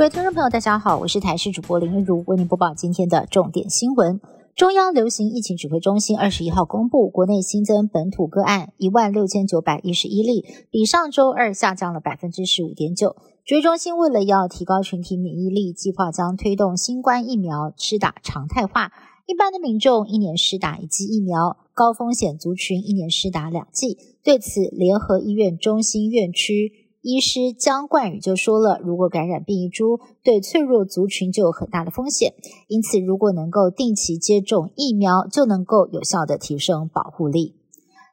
各位听众朋友，大家好，我是台视主播林一如，为您播报今天的重点新闻。中央流行疫情指挥中心二十一号公布，国内新增本土个案一万六千九百一十一例，比上周二下降了百分之十五点九。指挥中心为了要提高群体免疫力，计划将推动新冠疫苗施打常态化，一般的民众一年施打一剂疫苗，高风险族群一年施打两剂。对此，联合医院中心院区。医师江冠宇就说了，如果感染变异株，对脆弱族群就有很大的风险。因此，如果能够定期接种疫苗，就能够有效的提升保护力。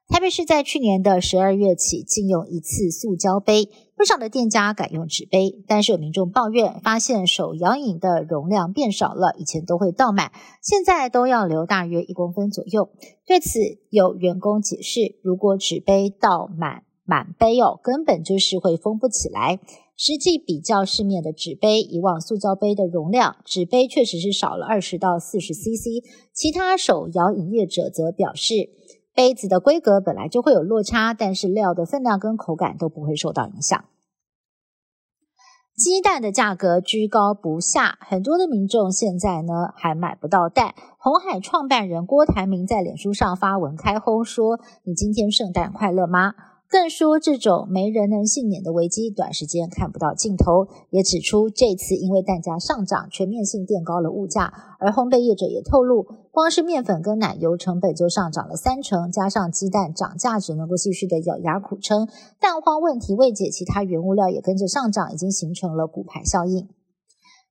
台北市在去年的十二月起禁用一次塑胶杯，不少的店家改用纸杯。但是有民众抱怨，发现手摇饮的容量变少了，以前都会倒满，现在都要留大约一公分左右。对此，有员工解释，如果纸杯倒满。满杯哦，根本就是会封不起来。实际比较市面的纸杯，以往塑胶杯的容量，纸杯确实是少了二十到四十 CC。其他手摇饮业者则表示，杯子的规格本来就会有落差，但是料的分量跟口感都不会受到影响。鸡蛋的价格居高不下，很多的民众现在呢还买不到蛋。红海创办人郭台铭在脸书上发文开轰说：“你今天圣诞快乐吗？”更说这种没人能幸免的危机，短时间看不到尽头。也指出这次因为蛋价上涨，全面性垫高了物价。而烘焙业者也透露，光是面粉跟奶油成本就上涨了三成，加上鸡蛋涨价，只能够继续的咬牙苦撑。蛋荒问题未解，其他原物料也跟着上涨，已经形成了骨牌效应。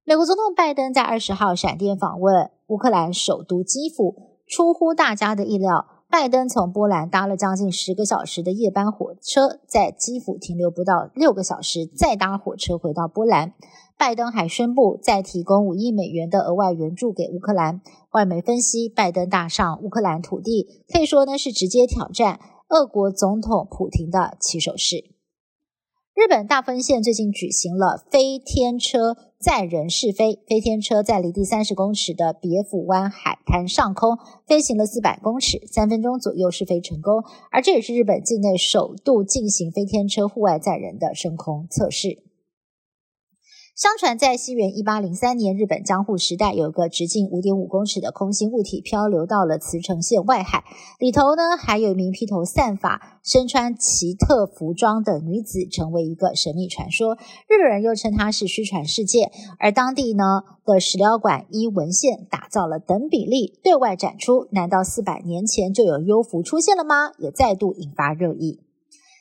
美国总统拜登在二十号闪电访问乌克兰首都基辅，出乎大家的意料。拜登从波兰搭了将近十个小时的夜班火车，在基辅停留不到六个小时，再搭火车回到波兰。拜登还宣布再提供五亿美元的额外援助给乌克兰。外媒分析，拜登搭上乌克兰土地，可以说呢是直接挑战俄国总统普京的起手式。日本大分县最近举行了飞天车载人试飞，飞天车在离地三十公尺的别府湾海滩上空飞行了四百公尺，三分钟左右试飞成功，而这也是日本境内首度进行飞天车户外载人的升空测试。相传，在西元一八零三年，日本江户时代，有个直径五点五公尺的空心物体漂流到了茨城县外海，里头呢还有一名披头散发、身穿奇特服装的女子，成为一个神秘传说。日本人又称它是虚传世界，而当地呢的史料馆依文献打造了等比例对外展出。难道四百年前就有幽浮出现了吗？也再度引发热议。